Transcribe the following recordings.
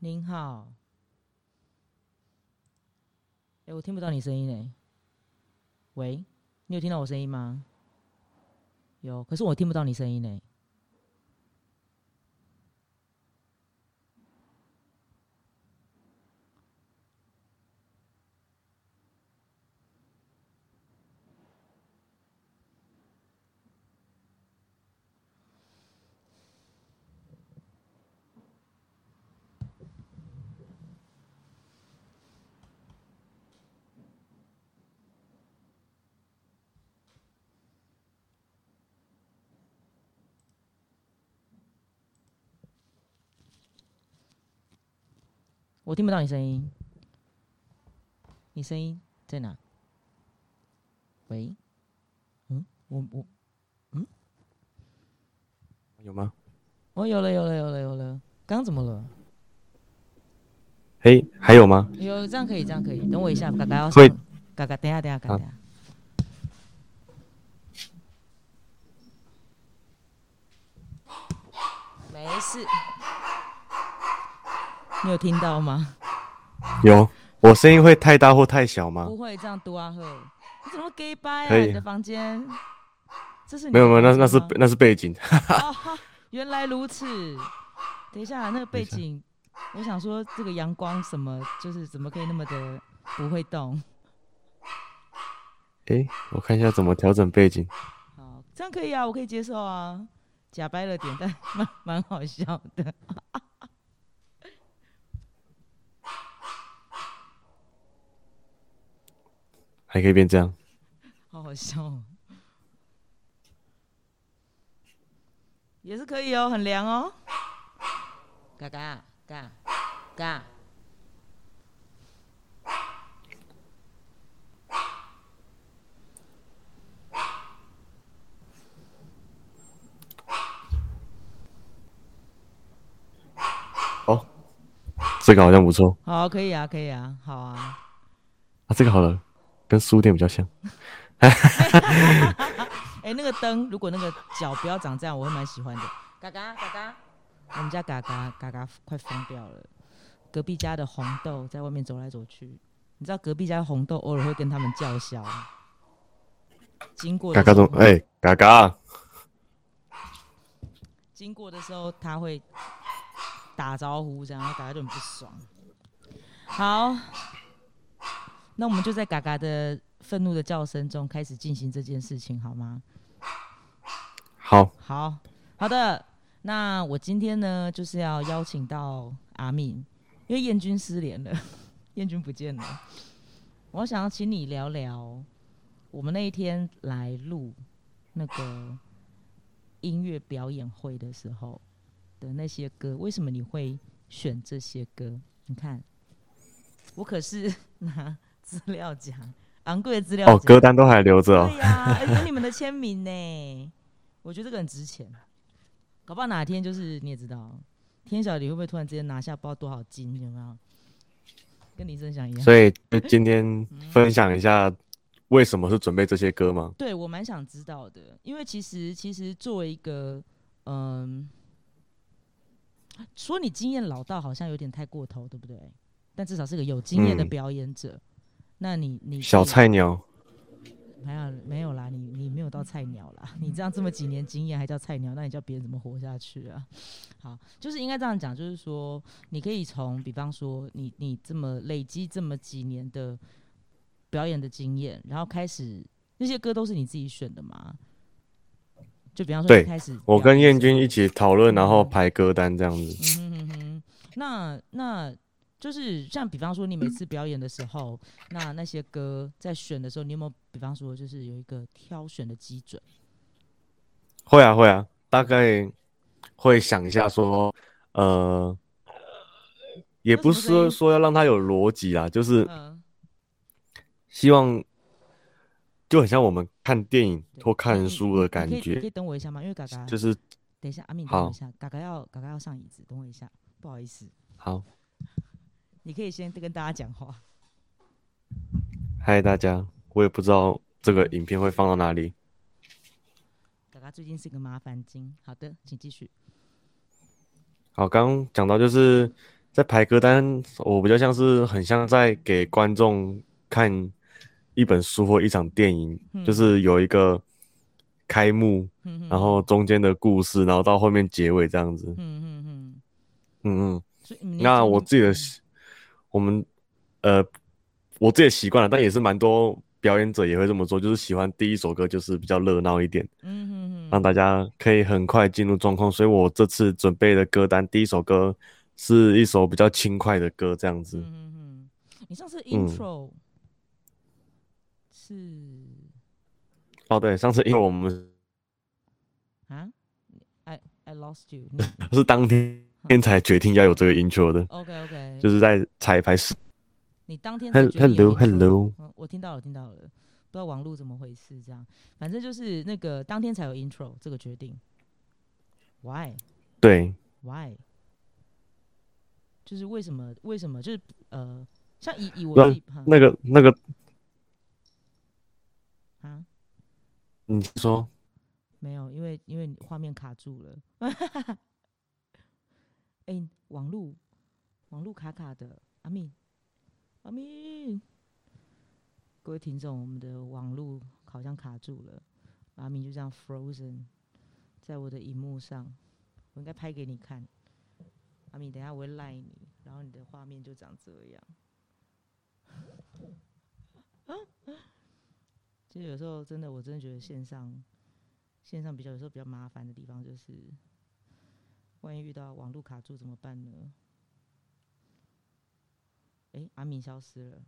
您好，哎、我听不到你声音呢。喂，你有听到我声音吗？有，可是我听不到你声音呢。我听不到你声音，你声音在哪？喂，嗯，我我嗯有吗？哦有了有了有了有了，刚刚怎么了？嘿，还有吗？有这样可以这样可以，等我一下，嘎嘎要会上，嘎嘎等下等下嘎好等下。没事，你有听到吗？有，我声音会太大或太小吗不？会这样嘟啊呵，你怎么 gay 掰啊？可以你的房间，这是你没有没有，那那是那是背景。哦，原来如此。等一下，那个背景，我想说这个阳光什么，就是怎么可以那么的不会动？哎，我看一下怎么调整背景。好，这样可以啊，我可以接受啊。假掰了点，但蛮蛮好笑的。还可以变这样。好好笑、哦，也是可以哦，很凉哦。嘎嘎嘎嘎，哦，这个好像不错好，可以啊，可以啊，好啊。啊，这个好了，跟书店比较像。哎、那个灯如果那个脚不要长这样，我会蛮喜欢的。嘎嘎嘎嘎，我们家嘎嘎嘎嘎快疯掉了。隔壁家的红豆在外面走来走去，你知道隔壁家的红豆偶尔会跟他们叫嚣，经过的嘎嘎中，哎，嘎嘎，经过的时候他会打招呼，这样，然后嘎嘎就很不爽。好，那我们就在嘎嘎的愤怒的叫声中开始进行这件事情，好吗？好，好好的，那我今天呢，就是要邀请到阿敏，因为燕君失联了，燕君不见了，我想要请你聊聊我们那一天来录那个音乐表演会的时候的那些歌，为什么你会选这些歌？你看，我可是 拿资料夹，昂贵的资料夹哦，歌单都还留着哦对。呀、有你们的签名呢，我觉得这个很值钱。搞不好哪天就是你也知道，天晓得你会不会突然之间拿下不知道多少金，有没有？跟林声祥一样。所以今天分享一下为什么是准备这些歌吗？对我蛮想知道的，因为其实其实作为一个嗯，说你经验老道好像有点太过头，对不对？但至少是个有经验的嗯表演者。那你你小菜鸟，没有没有啦，你你没有到菜鸟啦，你这样这么几年经验还叫菜鸟，那你叫别人怎么活下去啊？好，就是应该这样讲，就是说你可以从，比方说你你这么累积这么几年的表演的经验，然后开始那些歌都是你自己选的吗？就比方说对开始我跟燕君一起讨论，然后排歌单这样子。嗯哼哼哼，那那就是像比方说，你每次表演的时候，那那些歌在选的时候，你有没有比方说就是有一个挑选的基准？会啊会啊，大概会想一下说，呃，也不是说说要让它有逻辑啊，就是嗯希望就很像我们看电影或看书的你可以你可以，等我一下吗？因为嘎嘎就是等一下，阿敏等我一下，嘎嘎要嘎嘎要上椅子，等我一下，不好意思，好。你可以先跟大家讲话。嗨，大家，我也不知道这个影片会放到哪里。嘎嘎最近是个麻烦精。好的，请继续。好，刚刚讲到就是在排歌单，我比较像是很像在给观众看一本书或一场电影，嗯就是有一个开幕，嗯然后中间的故事，然后到后面结尾这样子。嗯嗯嗯，嗯嗯。那我自己的我们呃，我自己的习惯了，但也是蛮多表演者也会这么做，就是喜欢第一首歌就是比较热闹一点，嗯哼哼，让大家可以很快进入状况。所以我这次准备的歌单，第一首歌是一首比较轻快的歌，这样子。嗯哼哼，你上次嗯 intro 是哦，对，上次因为我们啊？I I lost you。是当天才决定要有这个 intro 的，OK OK，就是在彩排时。你当天 Hello Hello，嗯，我听到了，听到了，不知道网络怎么回事，这样，反正就是那个当天才有 intro 这个决定。Why 对，Why？就是为什么？为什么？就是呃，像以以我那自己那个那个，啊，你说没有，因为因为画面卡住了。哎、网路网路卡卡的，阿敏阿敏，各位听众，我们的网路好像卡住了，阿敏就这样 frozen 在我的荧幕上，我应该拍给你看。阿敏，等下我会赖你，然后你的画面就长这样。其实有时候真的，我真的觉得线上线上比较有时候比较麻烦的地方就是，万一遇到网络卡住怎么办呢？诶，阿敏消失了。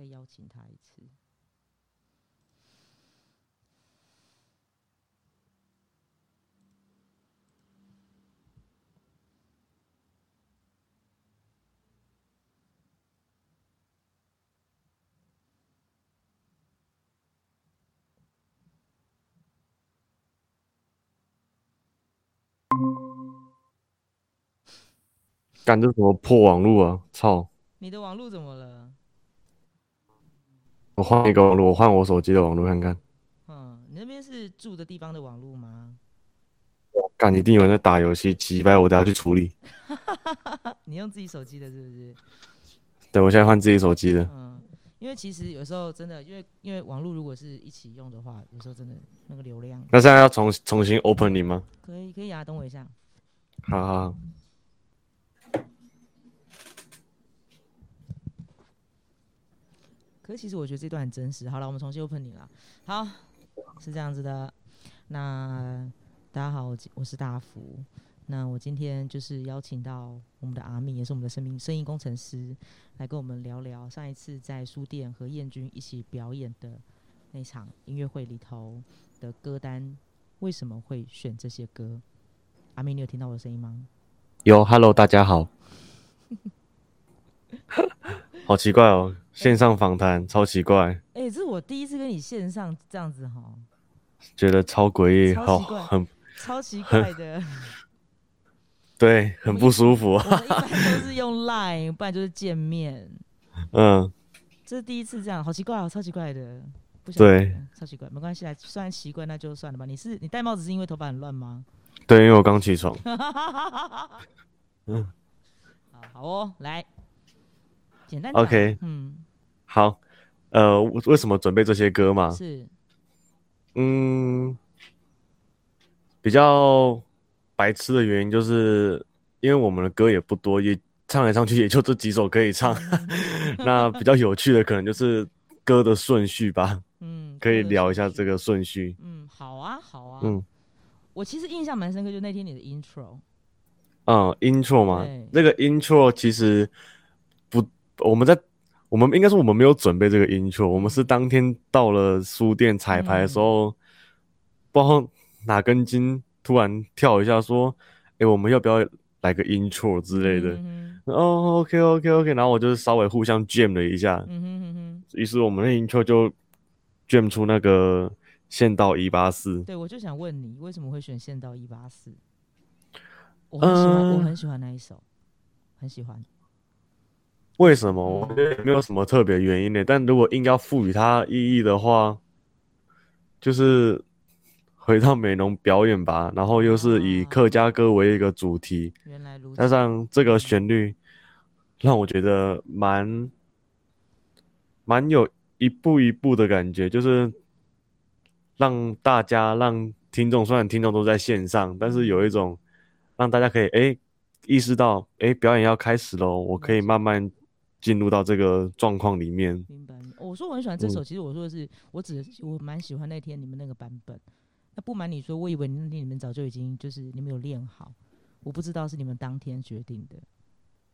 再邀请他一次。干这什么破网路啊！操！你的网络怎么了？我换一个网络，我换我手机的网络看看。嗯，你那边是住的地方的网络吗？我感，一定有人在打游戏，击败我等下去处理。你用自己手机的，是不是？对，我现在换自己手机的。嗯，因为其实有时候真的，因为因为网络如果是一起用的话，有时候真的那个流量那现在要重重新 open 你吗？可以可以啊，等我一下。好好可是其实我觉得这段很真实。好了，我们重新 open 你了。好，是这样子的。那大家好，我我是大福。那我今天就是邀请到我们的阿米，也是我们的声音声音工程师，来跟我们聊聊上一次在书店和燕君一起表演的那场音乐会里头的歌单，为什么会选这些歌？阿米，你有听到我的声音吗？有 Hello，大家好。好奇怪哦，线上访谈超奇怪，哎、这是我第一次跟你线上这样子哈，觉得超诡异，好超奇怪很超奇怪的。对，很不舒服。我们一般都是用 Line，不然就是见面。嗯，这是第一次这样，好奇怪哦，超奇怪的。不晓对，超奇怪，没关系啦，虽然习惯那就算了吧。你是你戴帽子是因为头发很乱吗？对，因为我刚起床。嗯，好好哦，来，简单讲 OK 嗯，好，呃，为为什么准备这些歌嘛？是，嗯，比较白痴的原因就是，因为我们的歌也不多，也唱来唱去也就这几首可以唱。那比较有趣的可能就是歌的顺序吧，嗯，可以聊一下这个顺序。嗯，好啊，好啊。嗯，我其实印象蛮深刻，就那天你的 intro，嗯，intro 嘛，那个 intro 其实不，我们在我们应该说我们没有准备这个 intro，我们是当天到了书店彩排的时候，不知道哪根筋突然跳一下说，哎，我们要不要来个 intro 之类的？嗯哦，OK OK OK，然后我就是稍微互相 jam 了一下，嗯哼嗯哼，于是我们的 intro 就 jam 出那个县道一八四。对，我就想问你，为什么会选《县道一八四》？我很喜欢，我嗯很喜欢那一首，很喜欢。为什么？我觉得也没有什么特别原因的。但如果硬要赋予它意义的话，就是回到美容表演吧，然后又是以客家歌为一个主题，原来如此。加上这个旋律，让我觉得蛮蛮有一步一步的感觉，就是让大家让听众，虽然听众都在线上，但是有一种让大家可以哎意识到哎表演要开始喽，我可以慢慢进入到这个状况里面。明白。我说我很喜欢这首，嗯其实我说的是，我只我蛮喜欢那天你们那个版本。那不瞒你说，我以为那天你们早就已经就是你们有练好，我不知道是你们当天决定的。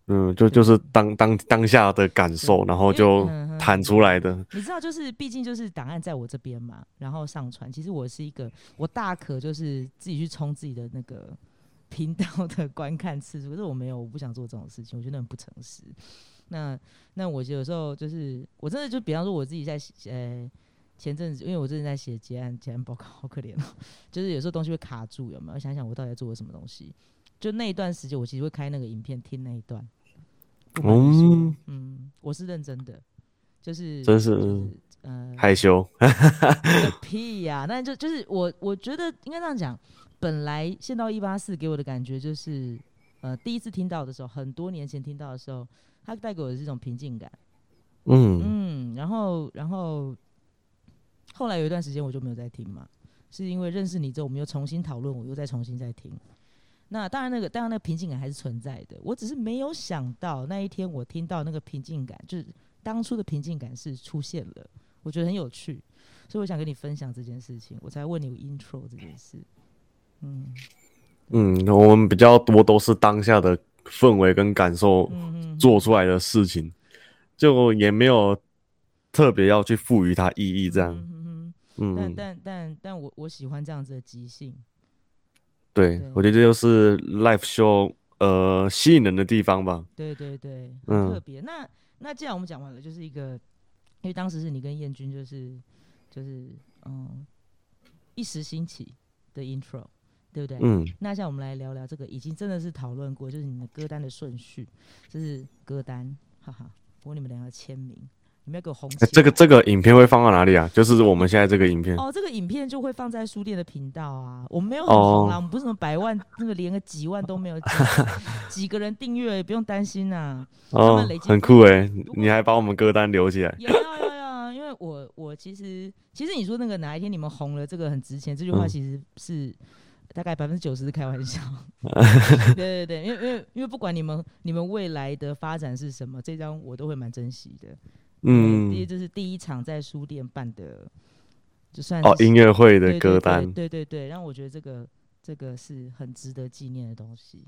嗯，就就是当当当下的感受，然后就弹出来的。你知道，就是毕竟就是档案在我这边嘛，然后上传。其实我是一个，我大可就是自己去冲自己的那个 频道的观看次数，可是我没有，我不想做这种事情，我觉得很不诚实。那那我有时候就是，我真的就比方说我自己在写呃前阵子，因为我最近在写结案结案报告，好可怜哦，就是有时候东西会卡住，有没有？想想我到底在做了什么东西？就那一段时间，我其实会开那个影片听那一段。嗯，嗯，我是认真的，就是真是就是呃害羞。个屁呀、那就就是我我觉得应该这样讲，本来《线到一八四》给我的感觉就是，呃，第一次听到的时候，很多年前听到的时候，它带给我的是一种平静感，嗯嗯，然后然后后来有一段时间我就没有再听嘛，是因为认识你之后，我们又重新讨论，我又再重新再听。那当然，那个当然那个平静感还是存在的。我只是没有想到那一天我听到那个平静感，就是当初的平静感是出现了，我觉得很有趣，所以我想跟你分享这件事情，我才问你 intro 这件事。嗯嗯，我们比较多都是当下的氛围跟感受做出来的事情，就也没有特别要去赋予它意义这样。嗯嗯嗯但嗯，但但但我我喜欢这样子的即兴。对，对我觉得这就是 live show 呃吸引人的地方吧。对对对，特别。那那既然我们讲完了，就是一个，因为当时是你跟燕君，就是就是嗯一时兴起的 intro，对不对？嗯，那现在我们来聊聊这个，已经真的是讨论过，就是你的歌单的顺序，这是歌单，哈哈。不过你们两个签名，你们要给我红这个这个影片会放到哪里啊？就是我们现在这个影片。哦，这个影片就会放在书店的频道啊。我们没有很红啦，哦我们不是什么百万，那个连个几万都没有，几几个人订阅也，不用担心呐、他哦很酷诶不，过你还把我们歌单留起来。有有有有，因为我我其实其实你说那个哪一天你们红了，这个很值钱，这句话嗯其实是大概百分之九十是开玩笑。对对对，因为因为因为不管你们你们未来的发展是什么，这张我都会蛮珍惜的。嗯，第一嗯，这是第一场在书店办的，就算哦，音乐会的歌单。对对对，让我觉得这个这个是很值得纪念的东西。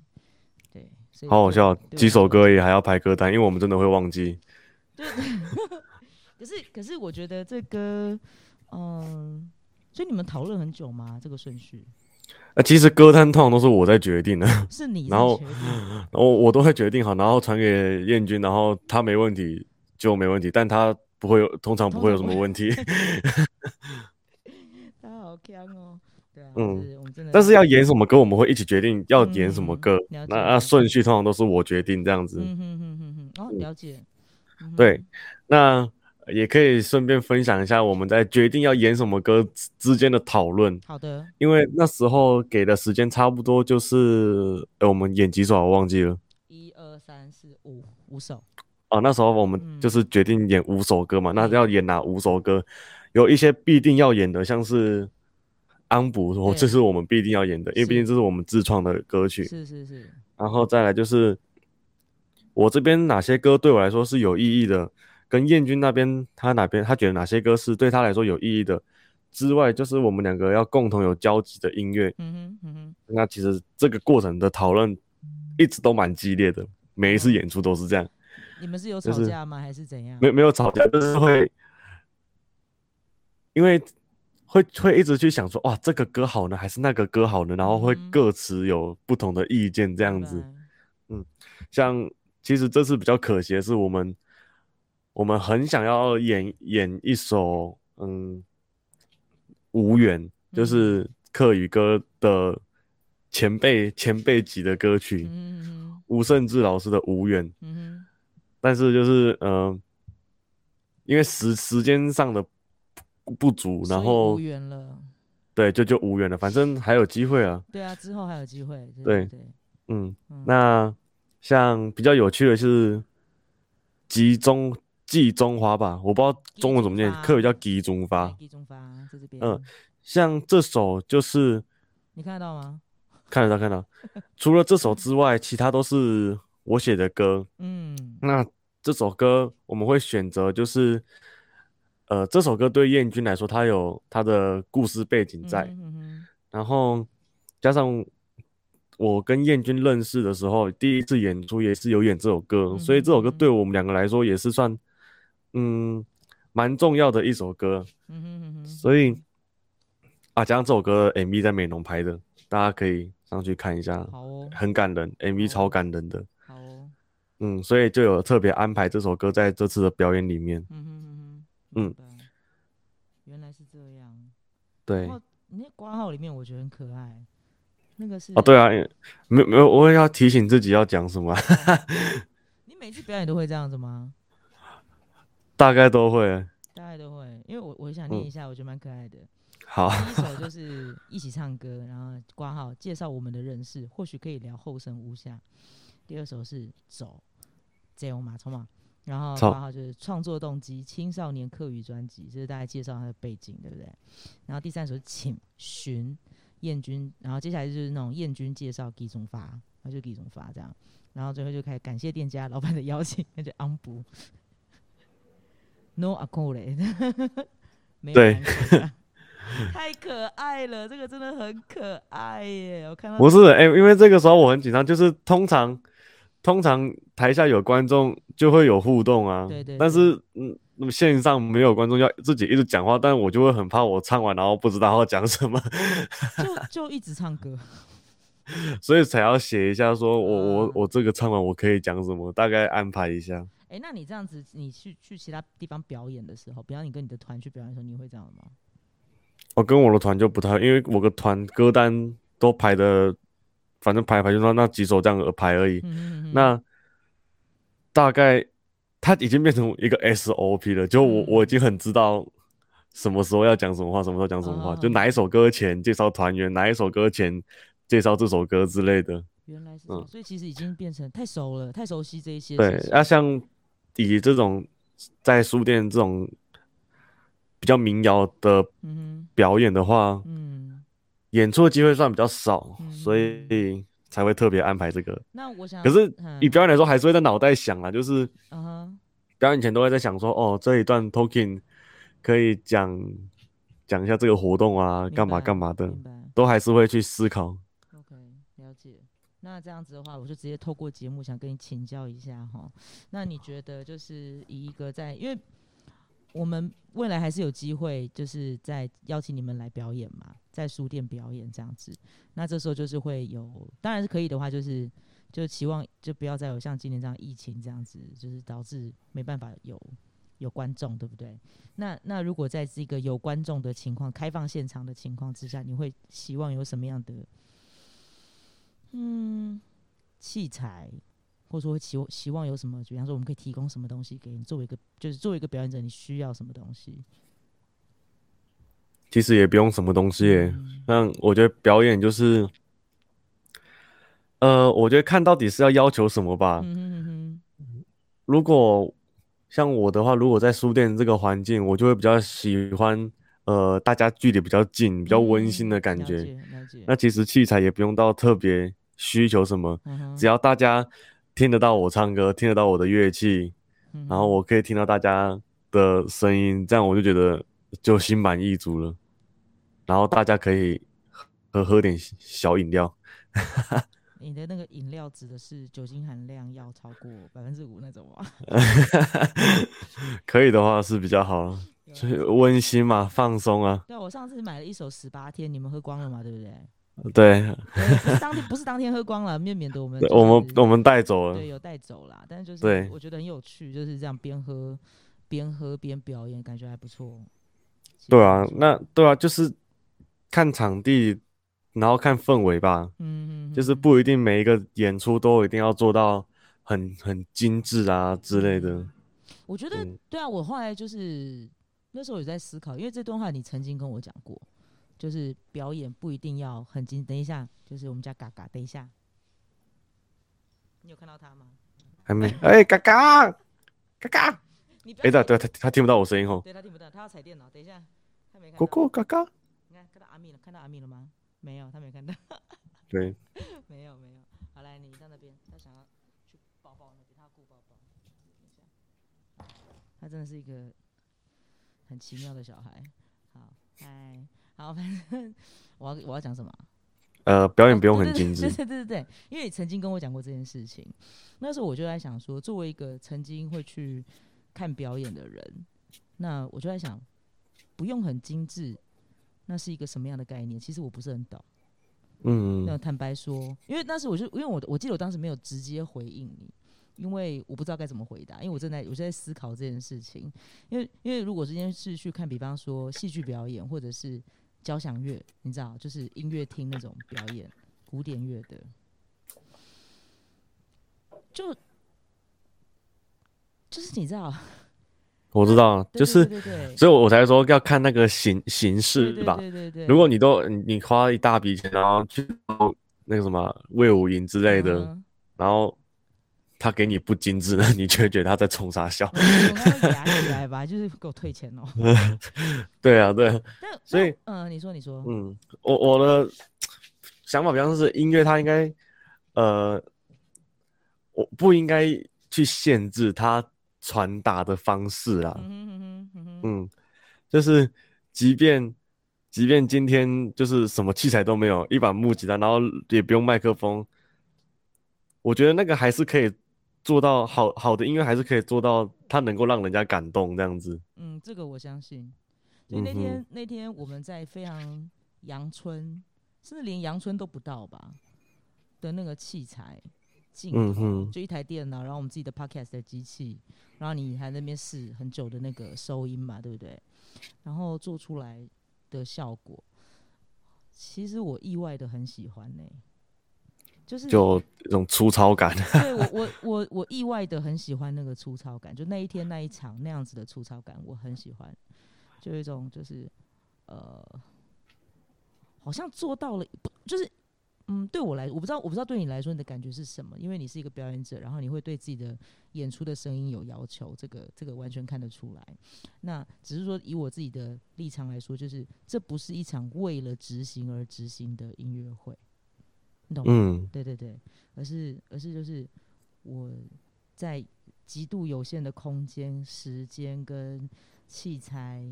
对，所以好好笑，几首歌也还要排歌单，因为我们真的会忘记。对 可是可是我觉得这歌，嗯，所以你们讨论很久吗？这个顺序呃，其实歌单通常都是我在决定的，是你 然后在决定然后我都会决定好，然后传给燕君，然后他没问题就没问题，但他不会有，通常不会有什么问题。他好强哦。对啊，嗯但是要演什么歌，我们会一起决定要演什么歌。嗯那那顺序通常都是我决定这样子。嗯哼哼哼哼，哦，了解。嗯对，那也可以顺便分享一下我们在决定要演什么歌之之间的讨论，好的，因为那时候给的时间差不多就是，呃，我们演几首啊我忘记了。一二三四五五首，哦，那时候我们嗯就是决定演五首歌嘛，那嗯要演哪五首歌？有一些必定要演的，像是安补，我这是我们必定要演的，因为毕竟这是我们自创的歌曲。是是是，然后再来就是我这边哪些歌对我来说是有意义的，跟燕君那边他哪边他觉得哪些歌是对他来说有意义的之外，就是我们两个要共同有交集的音乐。嗯哼嗯哼，那其实这个过程的讨论一直都蛮激烈的，每一次演出都是这样。你们是有吵架吗？还是怎样？没没有吵架，就是会，因为会会一直去想说，哇，这个歌好呢，还是那个歌好呢？然后会各持有不同的意见，这样子。嗯，像其实这次比较可惜的是，我们我们很想要演演一首，嗯，无缘，就是客语歌的前辈前辈级的歌曲，吴胜志老师的《无缘》。但是就是，嗯，因为时时间上的不足，然后无缘了，对，就就无缘了。反正还有机会啊。对啊，之后还有机会。对对，嗯，那像比较有趣的是“集中集中发”吧，我不知道中文怎么念，课语叫“季中发”。季中发在这边。嗯，像这首就是你看得到吗？看得到，看到。除了这首之外，其他都是我写的歌。嗯，那。这首歌我们会选择，就是，呃，这首歌对燕君来说，它有它的故事背景在，然后加上我跟燕君认识的时候，第一次演出也是有演这首歌，所以这首歌对我们两个来说也是算，嗯，蛮重要的一首歌。嗯哼哼哼所以啊，加上这首歌 MV 在美浓拍的，大家可以上去看一下，哦很感人，MV 超感人的。好哦嗯，所以就有特别安排这首歌在这次的表演里面。嗯哼嗯嗯嗯，原来是这样。对，你那挂号里面我觉得很可爱，那个是哦，对啊，没没有，我也要提醒自己要讲什么。你每次表演都会这样子吗？大概都会，大概都会，因为我我想念一下，我觉得蛮可爱的。好，第一首就是一起唱歌，然后挂号介绍我们的认识，或许可以聊后生无下。第二首是走。这样马冲嘛，然后挂号就是创作动机，青少年课余专辑，就是大家介绍他的背景，对不对？然后第三首是请寻燕君，然后接下来就是那种燕君介绍给中发，然后就给中发这样，然后最后就开始感谢店家老板的邀请，那就昂补。No a c o l e 对 太可爱了，这个真的很可爱耶！我看到不是哎，因为这个时候我很紧张，就是通常。通常台下有观众就会有互动啊，对对。但是嗯，那么线上没有观众，要自己一直讲话，但我就会很怕我唱完然后不知道要讲什么，就就一直唱歌，所以才要写一下，说我我我这个唱完我可以讲什么，大概安排一下。哎，那你这样子，你去去其他地方表演的时候，比方你跟你的团去表演的时候，你会这样吗？我跟我的团就不太，因为我的团歌单都排的。反正排排就那那几首这样排而已，那大概他已经变成一个 SOP 了，就我我已经很知道什么时候要讲什么话，什么时候讲什么话，就哪一首歌前介绍团员，哪一首歌前介绍这首歌之类的。原来是，嗯，所以其实已经变成太熟了，太熟悉这一些。对，那像以这种在书店这种比较民谣的表演的话，嗯。演出的机会算比较少，所以才会特别安排这个。那我想，可是以表演来说，还是会在脑袋想啊，就是表演前都会在想说，哦，这一段 talking 可以讲讲一下这个活动啊，干嘛干嘛的，都还是会去思考。那这样子的话，我就直接透过节目想跟你请教一下哈。那你觉得就是以一个在，因为我们未来还是有机会，就是在邀请你们来表演嘛。在书店表演这样子，那这时候就是会有，当然是可以的话，就是就期望就不要再有像今年这样疫情这样子，就是导致没办法有有观众，对不对？那那如果在这个有观众的情况、开放现场的情况之下，你会希望有什么样的嗯器材，或者说希希望有什么？比方说，我们可以提供什么东西给你，作为一个就是作为一个表演者，你需要什么东西？其实也不用什么东西，那我觉得表演就是，呃，我觉得看到底是要要求什么吧。如果像我的话，如果在书店这个环境，我就会比较喜欢，呃，大家距离比较近、比较温馨的感觉。那其实器材也不用到特别需求什么，只要大家听得到我唱歌，听得到我的乐器，然后我可以听到大家的声音，这样我就觉得。就心满意足了，然后大家可以喝喝点小饮料。你的那个饮料指的是酒精含量要超过百分之五那种吗？可以的话是比较好，就是温馨嘛，放松啊。对啊，我上次买了一手十八天，你们喝光了嘛？对不对？对，不是当天不是当天喝光了，免免得我们、就是、我们我们带走了对，。有带走啦。但是就是对我觉得很有趣，就是这样边喝边喝边表演，感觉还不错。对啊，那对啊，就是看场地，然后看氛围吧。嗯嗯，就是不一定每一个演出都一定要做到很很精致啊之类的。我觉得、嗯对啊，我后来就是那时候有在思考，因为这段话你曾经跟我讲过，就是表演不一定要很精。等一下，就是我们家嘎嘎，等一下，你有看到他吗？还没，哎，嘎嘎嘎嘎，哎，对对，他他听不到我声音吼。对他听不到，他要踩电脑。等一下，他没看咕到。咕嘎嘎，你看看到阿米了，看到阿米了吗？没有，他没看到。对，没有没有，好来，你到那边，他想要去抱抱那边，他抱抱。等一下，他真的是一个很奇妙的小孩。好，嗨，好，反正我要我要讲什么啊？呃，表演哦不用很精致对，对对对对，因为你曾经跟我讲过这件事情，那时候我就在想说，作为一个曾经会去看表演的人，那我就在想，不用很精致，那是一个什么样的概念？其实我不是很懂。嗯那坦白说，因为当时我就因为我我记得我当时没有直接回应你，因为我不知道该怎么回答，因为我正在我正在思考这件事情。因为因为如果这件事去看，比方说戏剧表演或者是交响乐，你知道，就是音乐厅那种表演，古典乐的，就就是你知道，我知道，就是，对对对所以我才说要看那个形形式对吧。对对对对，如果你都你你花一大笔钱，然后去那个什么魏武营之类的，嗯然后他给你不精致的，你就会觉得他在冲啥笑。我我刚刚压起来吧，就是给我退钱哦。对啊，对所以嗯、呃你说你说，嗯，我我的想法比较是音乐，它应该呃，我不应该去限制它传达的方式啦。嗯哼嗯哼嗯，嗯，就是即便即便今天就是什么器材都没有，一把木吉他，然后也不用麦克风，我觉得那个还是可以做到好好的音乐，还是可以做到它能够让人家感动这样子。嗯，这个我相信。所以那天、那天我们在非常阳春，甚至连阳春都不到吧的那个器材镜头，嗯就一台电脑，然后我们自己的 podcast 的机器，然后你还在那边试很久的那个收音嘛，对不对？然后做出来的效果，其实我意外的很喜欢呢、就是就这种粗糙感，对我我我我意外的很喜欢那个粗糙感，就那一天那一场那样子的粗糙感，我很喜欢，就有一种就是呃，好像做到了，不就是嗯，对我来，我不知道我不知道对你来说你的感觉是什么，因为你是一个表演者，然后你会对自己的演出的声音有要求，这个这个完全看得出来。那只是说以我自己的立场来说，就是这不是一场为了执行而执行的音乐会，你懂吗？嗯对对对，而是而是就是我在极度有限的空间、时间跟器材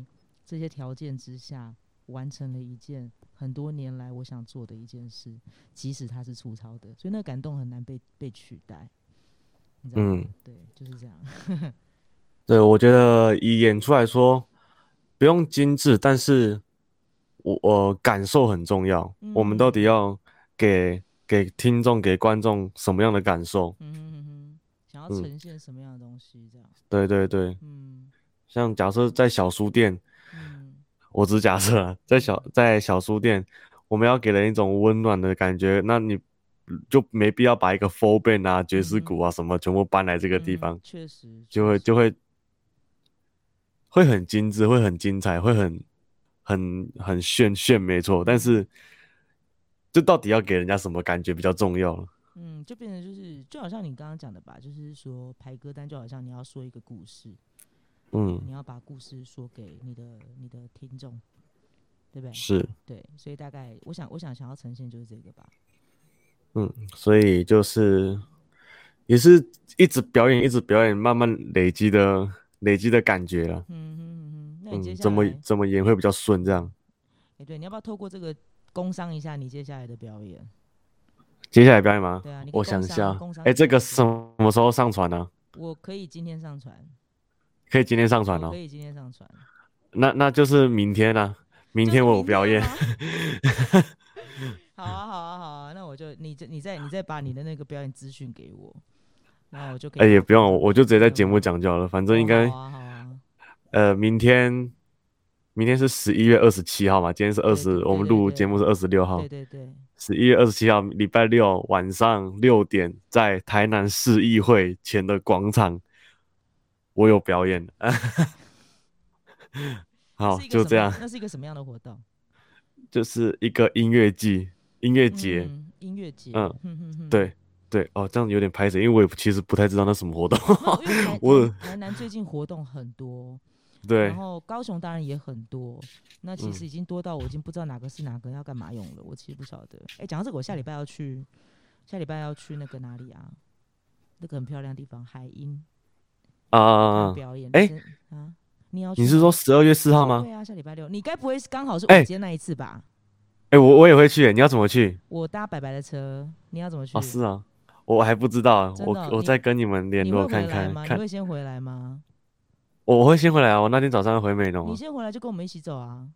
这些条件之下，完成了一件很多年来我想做的一件事，即使它是粗糙的，所以那个感动很难被被取代。你知道吗？嗯，对，就是这样。对，我觉得以演出来说，不用精致，但是我我感受很重要。我们到底要给给听众、给观众什么样的感受？嗯哼哼，想要呈现什么样的东西？这样，对对对，嗯像假设在小书店，嗯我只假设，在小在小书店，我们要给人一种温暖的感觉，那你就没必要把一个 full band 啊、爵士鼓啊什么全部搬来这个地方，确实就会就会会很精致，会很精彩，会很很很炫炫，没错。但是，就到底要给人家什么感觉比较重要了。嗯，就变成就是，就好像你刚刚讲的吧，就是说排歌单就好像你要说一个故事，嗯，你要把故事说给你的你的听众，对不对？是，对，所以大概我想我想想要呈现就是这个吧。嗯，所以就是也是一直表演，一直表演，慢慢累积的累积的感觉了。嗯嗯嗯哼，那你接嗯，下怎么，怎么演会比较顺？这样哎、对，你要不要透过这个工商一下你接下来的表演？接下来表演吗？对啊，你我想一下哎，这个什么时候上传呢？我可以今天上传，可以今天上传哦可。以今天上传。那那就是明天啊，明天我有表演。好啊，好啊，好啊，那我就你这你再你再把你的那个表演资讯给我，那我就可以。哎，也不用，我就直接在节目讲就好了，反正应该好啊，好啊，呃，明天明天是十一月二十七号嘛，今天是二十，我们录节目是二十六号对，对对，十一月二十七号礼拜六晚上六点，在台南市议会前的广场，我有表演。好就这样，那是一个什么样的活动？就是一个音乐季、音乐节。嗯，音乐节。嗯哼哼哼，对对哦，这样有点拍谁，因为我也其实不太知道那什么活动。我台台南最近活动很多，对然，后高雄当然也很多，那其嗯实已经多到我已经不知道哪个是哪个要干嘛用了，我其实不晓得。哎，讲到这个，我下礼拜要去，下礼拜要去那个哪里啊？那个很漂亮的地方，海鹰啊啊啊！表演。哎真啊，你要去你是说十二月四号吗？对啊，下礼拜六，你该不会是刚好是哎午间那一次吧？哎，我我也会去，你要怎么去？我搭白白的车，你要怎么去？哦，是啊，我还不知道啊，我我再跟你们联络看看看。会先回来吗？我我会先回来啊，我那天早上回美浓你啊。先回来就跟我们一起走啊。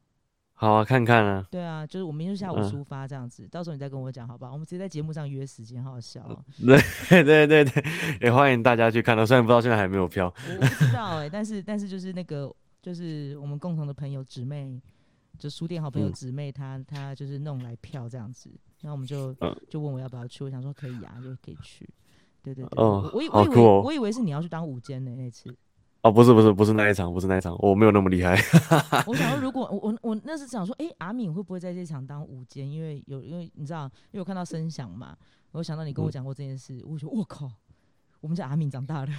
好啊，看看啊。对啊，就是我明天就下午嗯出发这样子，到时候你再跟我讲好不好？我们直接在节目上约时间，好好笑、哦。对对对对，也欢迎大家去看到，虽然不知道现在还没有票。不知道哎、但是但是就是那个就是我们共同的朋友姊妹，就书店好朋友嗯姊妹，她她就是弄来票这样子，然后我们就、嗯就问我要不要去，我想说可以啊，就可以去。对对对，哦我我以我以为、哦我以为是你要去当午间的那次，哦，不是不是不是那一场，不是那一场，我没有那么厉害。我想说如果我我我那时想说，哎、阿敏会不会在这场当舞间？因为有因为你知道，因为我看到声响嘛，我想到你跟我嗯讲过这件事，我就我靠，我们家阿敏长大了。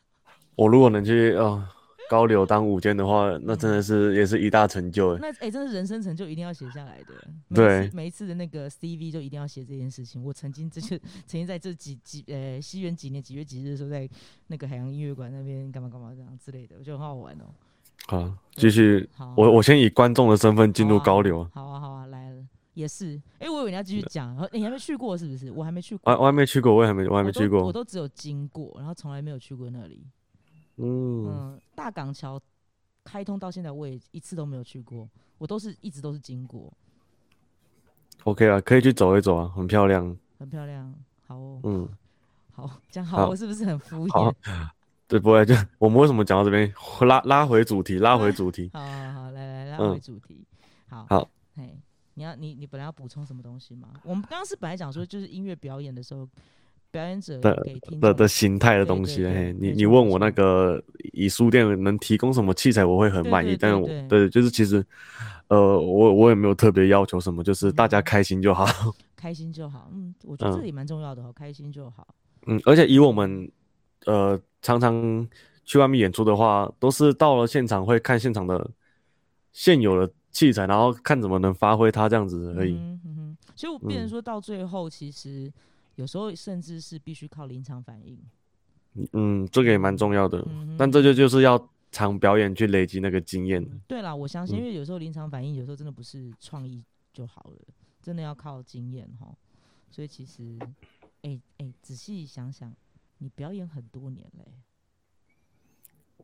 我如果能去啊、高流当舞监的话，那真的是也是一大成就哎。那哎、真的是人生成就一定要写下来的。每对每一次的那个 CV 就一定要写这件事情。我曾经这就曾经在这几几呃西元几年几月几日的时候，在那个海洋音乐馆那边干嘛干嘛这样之类的，我觉得很好玩哦。好，继续，好，我我先以观众的身份进入高流啊。好啊好啊，来了。也是，哎、我以为你要继续讲，你还没去过是不是？我还没去过，我我还没去过，我也还没我还没去过我。都只有经过，然后从来没有去过那里。嗯，嗯，大港桥开通到现在，我也一次都没有去过，我都是一直都是经过，OK 啊，可以去走一走啊，很漂亮。很漂亮。好哦，嗯，好讲好，好我是不是很敷好衍？对，不会就我们为什么讲到这边，拉拉回主题，拉回主题。好好好，来来拉嗯回主题。好，好，嘿，你要你你本来要补充什么东西吗？我们刚刚是本来讲说，就是音乐表演的时候，表演者的的的形态的东西，嘿，你你问我那个以书店能提供什么器材，我会很满意，对但是我对就是其实，呃，我我也没有特别要求什么，就是大家嗯开心就好。开心就好。嗯，我觉得这嗯也蛮重要的哦，开心就好。嗯，而且以我们呃常常去外面演出的话，都是到了现场会看现场的现有的器材，然后看怎么能发挥它这样子而已。嗯哼嗯哼，所以我变成嗯说到最后，其实有时候甚至是必须靠临场反应。嗯，这个也蛮重要的，嗯但这就就是要常表演去累积那个经验。对啦，我相信，嗯因为有时候临场反应，有时候真的不是创意就好了，真的要靠经验哈。所以其实，哎、哎、仔细想想，你表演很多年嘞、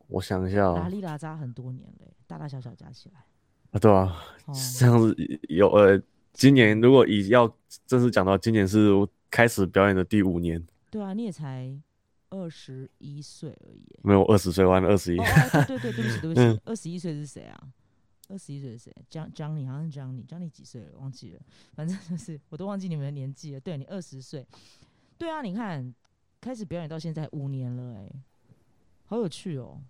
我想一下哦拉里拉扎很多年嘞、大大小小加起来。啊，对啊，哦，这样子有呃，今年如果以要正式讲到，今年是我开始表演的第五年，对啊，你也才二十一岁而已。没有二十岁，我还没二十一对对对，对不起对不嗯起，二十一岁是谁啊？二十一岁是谁？江江你好像是江你，江你几岁了？忘记了，反正就是 我都忘记你们的年纪了。对你二十岁，对啊，你看开始表演到现在五年了，哎，好有趣哦！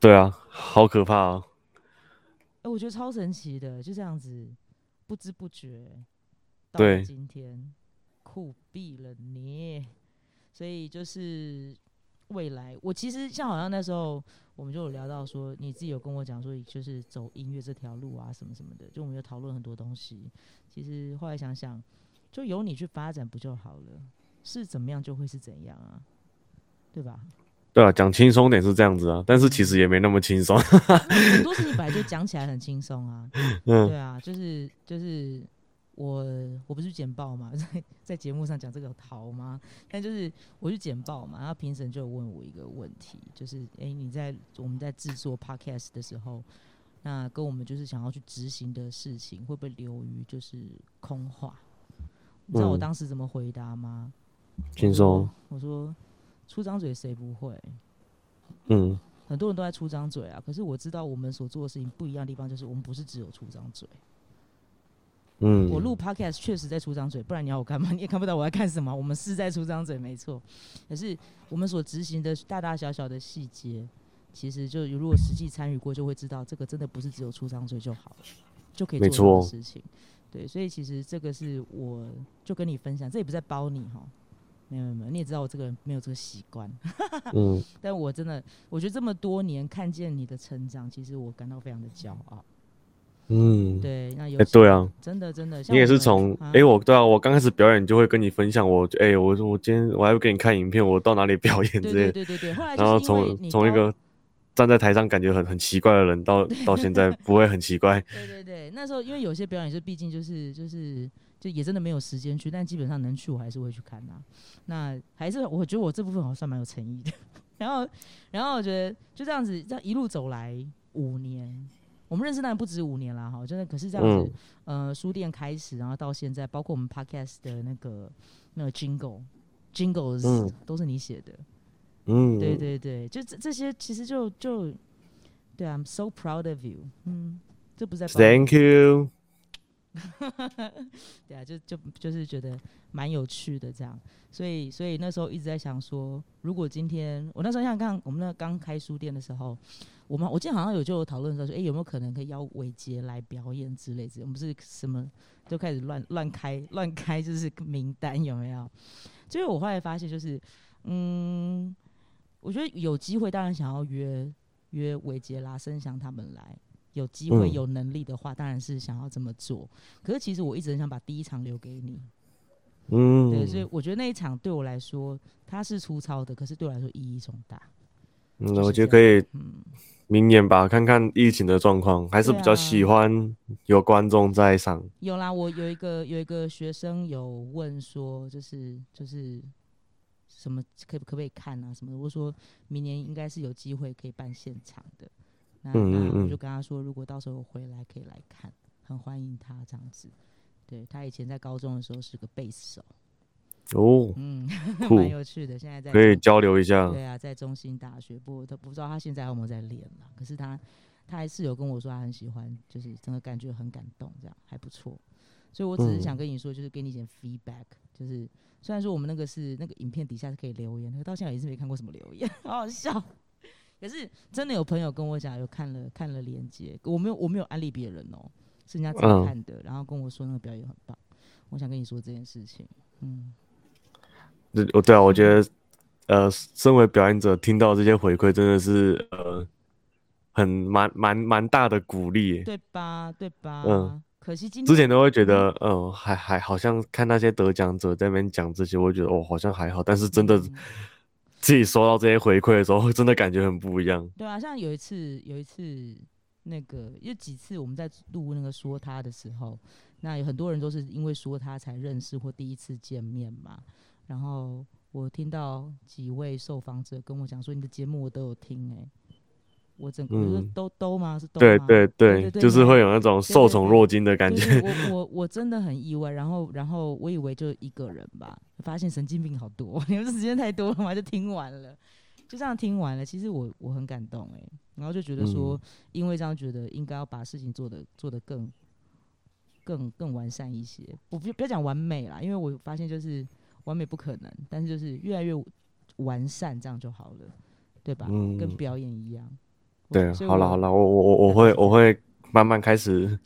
对啊，好可怕哦。哎，我觉得超神奇的，就这样子不知不觉到了今天，酷毙了你！所以就是未来，我其实像好像那时候我们就有聊到说，你自己有跟我讲说，就是走音乐这条路啊，什么什么的，就我们有讨论很多东西。其实后来想想，就由你去发展不就好了？是怎么样就会是怎样啊，对吧？对啊，讲轻松点是这样子啊，但是其实也没那么轻松。很多事情本来就讲起来很轻松啊，嗯对啊，就是就是我我不是简报嘛，在在节目上讲这个逃吗？但就是我去简报嘛，然后评审就问我一个问题，就是哎、你在我们在制作 podcast 的时候，那跟我们就是想要去执行的事情，会不会流于就是空话？你知道我嗯当时怎么回答吗？请说，我说出张嘴谁不会？嗯很多人都在出张嘴啊，可是我知道我们所做的事情不一样的地方，就是我们不是只有出张嘴。嗯，我录 podcast 确实在出张嘴，不然你要我干嘛？你也看不到我在干什么。我们是在出张嘴，没错。可是我们所执行的大大小小的细节，其实就如果实际参与过，就会知道这个真的不是只有出张嘴就好了，就可以做很多事情。对，所以其实这个是我就跟你分享，这也不在包你哈。没有没有没有，你也知道我这个人没有这个习惯，嗯 但我真的，我觉得这么多年看见你的成长，其实我感到非常的骄傲。嗯，对，那有哎、对啊，真的真的，你也是从啊。哎、我对啊，我刚开始表演就会跟你分享我，哎、我我今天我还会给你看影片，我到哪里表演之对类的，对对对对，后来。然后从从一个站在台上感觉很很奇怪的人，到到现在不会很奇怪，对对对，那时候因为有些表演是毕竟就是就是就也真的没有时间去，但基本上能去我还是会去看呐、那还是我觉得我这部分好像算蛮有诚意的。然后然后我觉得就这样子，这样一路走来五年，我们认识当然不止五年了，哈，真的可是这样子，呃，书店开始，然后到现在，包括我们 podcast 的那个那个 jingle。Jingles、嗯都是你写的，嗯，对对对，就这这些其实就就对啊，I'm so proud of you，嗯，这不是在，Thank you，对啊，就就就是觉得蛮有趣的这样，所以所以那时候一直在想说，如果今天我那时候想看我们那刚开书店的时候，我们我记得好像有就讨论说，说，哎、有没有可能可以邀伟杰来表演之类之类，我们是什么就开始乱乱开乱开，就是名单有没有？就是我后来发现，就是嗯，我觉得有机会当然想要约约伟杰啦、申祥他们来。有机会、嗯有能力的话，当然是想要这么做。可是其实我一直很想把第一场留给你，嗯，对，所以我觉得那一场对我来说，它是粗糙的，可是对我来说意义重大。嗯，就是我觉得可以嗯，明年吧，看看疫情的状况，还是比较喜欢有观众在上。有啦，我有一个有一个学生有问说，就是就是什么可可不可以看啊什么的，我说明年应该是有机会可以办现场的。那嗯嗯嗯那我就跟他说，如果到时候回来可以来看，很欢迎他这样子。对他以前在高中的时候是个贝斯手，哦，嗯，蛮有趣的。现在在可以交流一下。对啊，在中心大学，不过他不知道他现在有没有在练了。可是他他还是有跟我说他很喜欢，就是整个感觉很感动，这样还不错。所以我只是想嗯跟你说，就是给你一点 feedback，就是虽然说我们那个是那个影片底下是可以留言，可到现在也是没看过什么留言，好好笑。可是真的有朋友跟我讲，有看了看了链接，我没有我没有安利别人哦，是人家自己嗯看的，然后跟我说那个表演很棒。我想跟你说这件事情，嗯，对，我对啊，我觉得，呃，身为表演者，听到这些回馈，真的是呃，很蛮蛮蛮大的鼓励耶。对吧？对吧？嗯可惜今之前都会觉嗯得，嗯、还还好像看那些得奖者在那边讲这些，我会觉得哦，好像还好。但是真的嗯 自己收到这些回馈的时候，真的感觉很不一样。对啊，像有一次，有一次那个有几次我们在录那个说他的时候，那有很多人都是因为说他才认识或第一次见面嘛。然后我听到几位受访者跟我讲说，你的节目我都有听、欸，我整个、我说嗯都都吗？是都对吗？对对，就是会有那种受宠若惊的感对觉。对我我我真的很意外，然后然后我以为就一个人吧，发现神经病好多，你们时间太多了嘛，就听完了，就这样听完了。其实我我很感动哎、然后就觉得说，嗯因为这样觉得应该要把事情做得做得更更更完善一些。我不不要讲完美啦，因为我发现就是完美不可能，但是就是越来越完善，这样就好了，对吧？嗯跟嗯表演一样。对，好了好了，我我我我会我会慢慢开始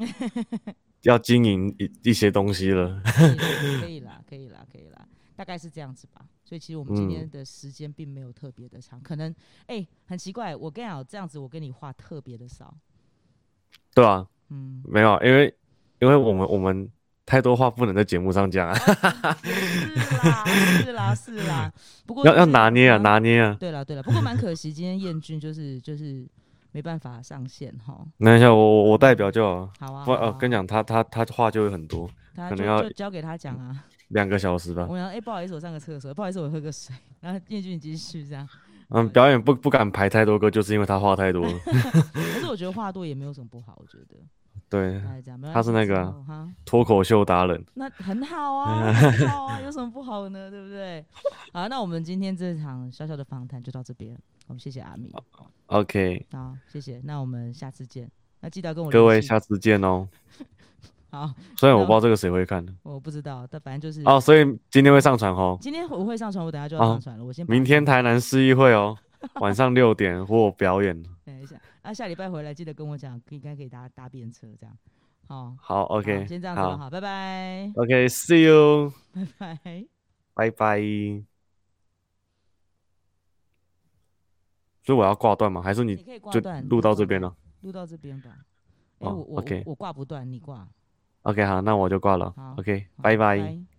要经营一一些东西了。可以啦，可以啦，可以啦，大概是这样子吧。所以其实我们今天嗯的时间并没有特别的长，可能哎、很奇怪，我跟你讲，这样子我跟你话特别的少，对啊，嗯，没有，因为因为我们我们太多话不能在节目上讲啊，是啦，是啦，是啦。不过要要拿捏啊，拿捏啊。对了对了，不过蛮可惜，今天燕君就是 就是没办法上线哈。那一下我我我代表就好，好啊，不好啊呃跟你讲，他他他话就会很多。他可能要交给他讲啊。两个小时吧。我想，哎、不好意思，我上个厕所，不好意思，我喝个水。然后彦俊你继续这样。嗯，表演不不敢排太多歌，就是因为他话太多了。可是我觉得话多也没有什么不好，我觉得对，他是那个啊，脱口秀达人。那很好啊，很好啊，有什么不好呢？对不对？好，那我们今天这场小小的访谈就到这边，我们谢谢阿米，OK，好，谢谢。那我们下次见。那记得跟我各位下次见哦。好，虽然我不知道这个谁会看的我不知道，但反正就是哦，所以今天会上传哦。今天我会上传，我等下就要哦上传了。我先明天台南市议会哦，晚上六点或表演。等一下，啊，下礼拜回来记得跟我讲，应该可以搭搭便车这样。好好好，OK，先这样子，好好，拜拜，，OK，See you，拜拜。拜拜。所以我要挂断吗？还是你你可以挂就断，录到这边了？录到这边吧。哎、哦我我 OK 我我挂不断，你挂。？OK，好，那我就挂了。OK，拜。拜